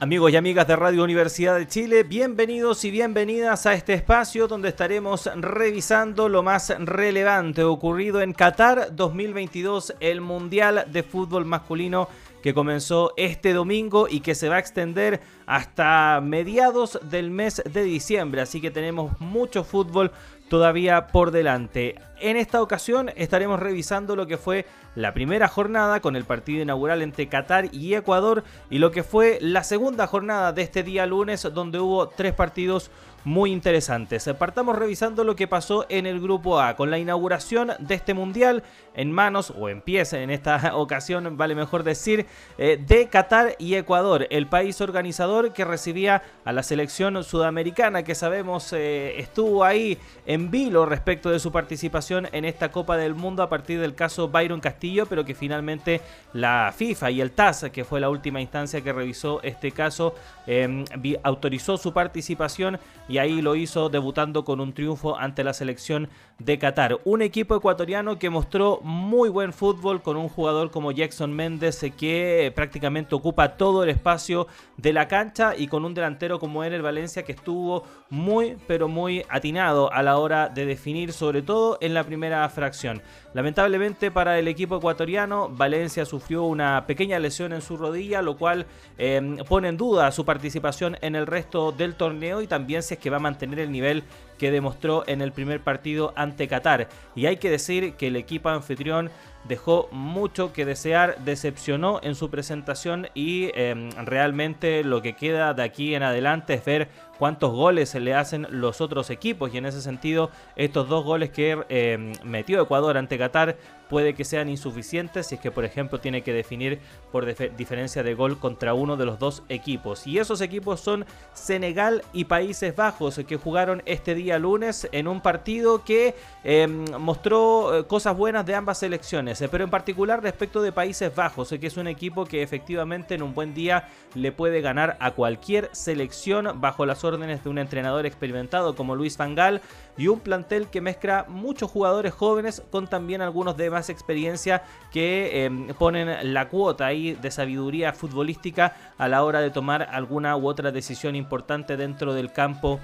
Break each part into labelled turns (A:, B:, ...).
A: Amigos y amigas de Radio Universidad de Chile, bienvenidos y bienvenidas a este espacio donde estaremos revisando lo más relevante ocurrido en Qatar 2022, el Mundial de Fútbol Masculino que comenzó este domingo y que se va a extender hasta mediados del mes de diciembre. Así que tenemos mucho fútbol todavía por delante. En esta ocasión estaremos revisando lo que fue la primera jornada con el partido inaugural entre Qatar y Ecuador y lo que fue la segunda jornada de este día lunes donde hubo tres partidos muy interesantes. Partamos revisando lo que pasó en el grupo A con la inauguración de este mundial en manos o empieza en esta ocasión, vale mejor decir, eh, de Qatar y Ecuador, el país organizador que recibía a la selección sudamericana que sabemos eh, estuvo ahí en vilo respecto de su participación en esta Copa del Mundo a partir del caso Byron Castillo, pero que finalmente la FIFA y el TAS, que fue la última instancia que revisó este caso, em, autorizó su participación y ahí lo hizo debutando con un triunfo ante la selección de Qatar. Un equipo ecuatoriano que mostró muy buen fútbol con un jugador como Jackson Méndez eh, que prácticamente ocupa todo el espacio de la cancha y con un delantero como el Valencia que estuvo muy pero muy atinado a la hora de definir sobre todo en la primera fracción. Lamentablemente para el equipo ecuatoriano Valencia sufrió una pequeña lesión en su rodilla lo cual em, pone en duda su participación en el resto del torneo y también si es que va a mantener el nivel que demostró en el primer partido ante Qatar. Y hay que decir que el equipo anfitrión dejó mucho que desear, decepcionó en su presentación y em, realmente lo que queda de aquí en adelante es ver cuántos goles se le hacen los otros equipos y en ese sentido estos dos goles que em, metió Ecuador ante Qatar puede que sean insuficientes si es que por ejemplo tiene que definir por diferencia de gol contra uno de los dos equipos. Y esos equipos son Senegal y Países Bajos que jugaron este día lunes en un partido que em, mostró eh, cosas buenas de ambas selecciones eh, pero en particular respecto de Países Bajos que es un equipo que efectivamente en un buen día le puede ganar a cualquier selección bajo las órdenes de un entrenador experimentado como Luis Van Gaal y un plantel que mezcla muchos jugadores jóvenes con también algunos de más experiencia que em, ponen la cuota ahí de sabiduría futbolística a la hora de tomar alguna u otra decisión importante dentro del campo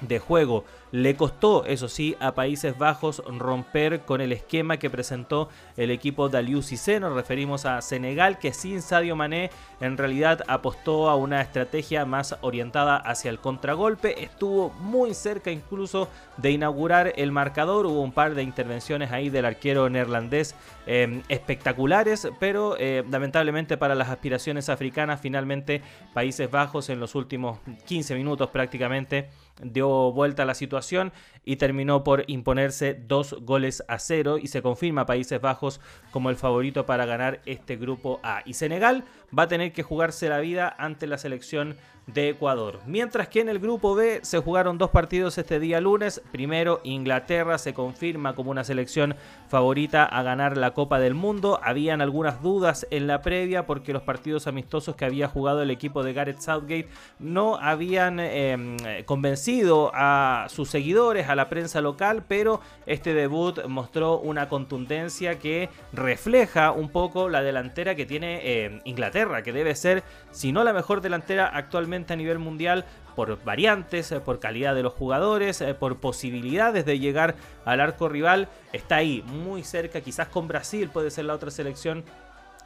A: de juego. Le costó, eso sí, a Países Bajos romper con el esquema que presentó el equipo de Aliou Cissé. Nos referimos a Senegal, que sin Sadio Mané en realidad apostó a una estrategia más orientada hacia el contragolpe. Estuvo muy cerca incluso de inaugurar el marcador. Hubo un par de intervenciones ahí del arquero neerlandés em, espectaculares, pero eh, lamentablemente para las aspiraciones africanas, finalmente Países Bajos en los últimos 15 minutos prácticamente dio vuelta a la situación y terminó por imponerse dos goles a cero y se confirma Países Bajos como el favorito para ganar este grupo A. Y Senegal va a tener que jugarse la vida ante la selección de Ecuador. Mientras que en el grupo B se jugaron dos partidos este día lunes. Primero, Inglaterra se confirma como una selección favorita a ganar la Copa del Mundo. Habían algunas dudas en la previa porque los partidos amistosos que había jugado el equipo de Gareth Southgate no habían em, convencido a sus seguidores, a la prensa local, pero este debut mostró una contundencia que refleja un poco la delantera que tiene em, Inglaterra, que debe ser, si no la mejor delantera actualmente, a nivel mundial por variantes, eh, por calidad de los jugadores, eh, por posibilidades de llegar al arco rival. Está ahí, muy cerca, quizás con Brasil puede ser la otra selección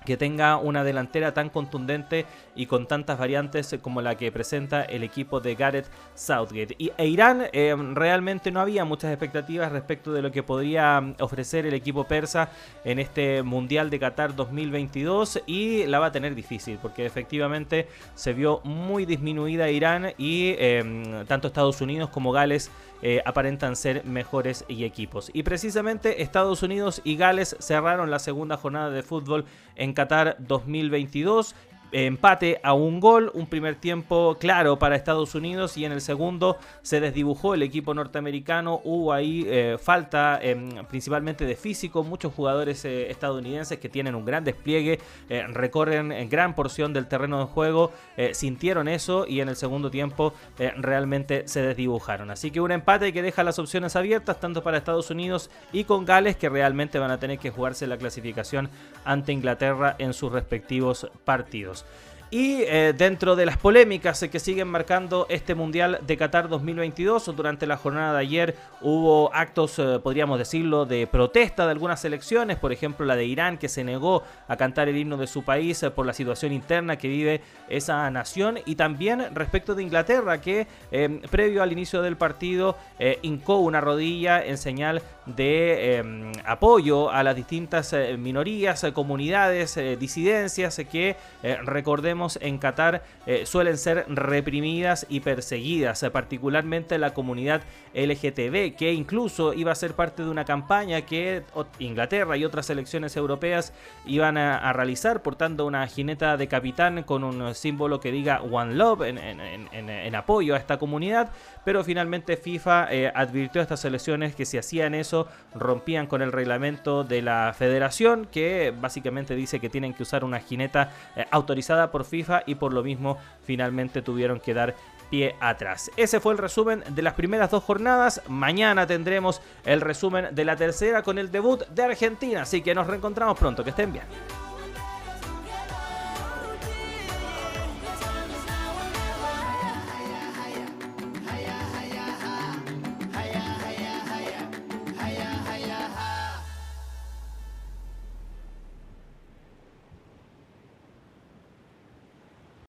A: que tenga una delantera tan contundente y con tantas variantes como la que presenta el equipo de Gareth Southgate. Y, e Irán eh, realmente no había muchas expectativas respecto de lo que podría mm, ofrecer el equipo persa en este Mundial de Qatar 2022 y la va a tener difícil porque efectivamente se vio muy disminuida Irán y em, tanto Estados Unidos como Gales eh, aparentan ser mejores equipos. Y precisamente Estados Unidos y Gales cerraron la segunda jornada de fútbol en Qatar 2022 empate a un gol, un primer tiempo claro para Estados Unidos y en el segundo se desdibujó el equipo norteamericano, hubo ahí eh, falta em, principalmente de físico, muchos jugadores eh, estadounidenses que tienen un gran despliegue, eh, recorren en gran porción del terreno de juego, sintieron eso y en el segundo tiempo realmente se desdibujaron. Así que un empate que deja las opciones abiertas tanto para Estados Unidos y con Gales que realmente van a tener que jugarse la clasificación ante Inglaterra en sus respectivos partidos. Y eh, dentro de las polémicas que siguen marcando este Mundial de Qatar 2022, durante la jornada de ayer hubo actos, eh, podríamos decirlo, de protesta de algunas elecciones, por ejemplo la de Irán que se negó a cantar el himno de su país eh, por la situación interna que vive esa nación, y también respecto de Inglaterra que previo al inicio del partido hincó una rodilla en señal de em, apoyo a las distintas minorías, comunidades, disidencias que recordemos en Qatar eh, suelen ser reprimidas y perseguidas, eh, particularmente la comunidad LGTB, que incluso iba a ser parte de una campaña que Inglaterra y otras elecciones europeas iban a, realizar, portando una jineta de capitán con un símbolo que diga One Love en, apoyo a esta comunidad, pero finalmente FIFA eh, advirtió a estas elecciones que si hacían eso rompían con el reglamento de la federación, que básicamente dice que tienen que usar una jineta autorizada por FIFA y por lo mismo finalmente tuvieron que dar pie atrás. Ese fue el resumen de las primeras dos jornadas. Mañana tendremos el resumen de la tercera con el debut de Argentina. Así que nos reencontramos pronto. Que estén bien.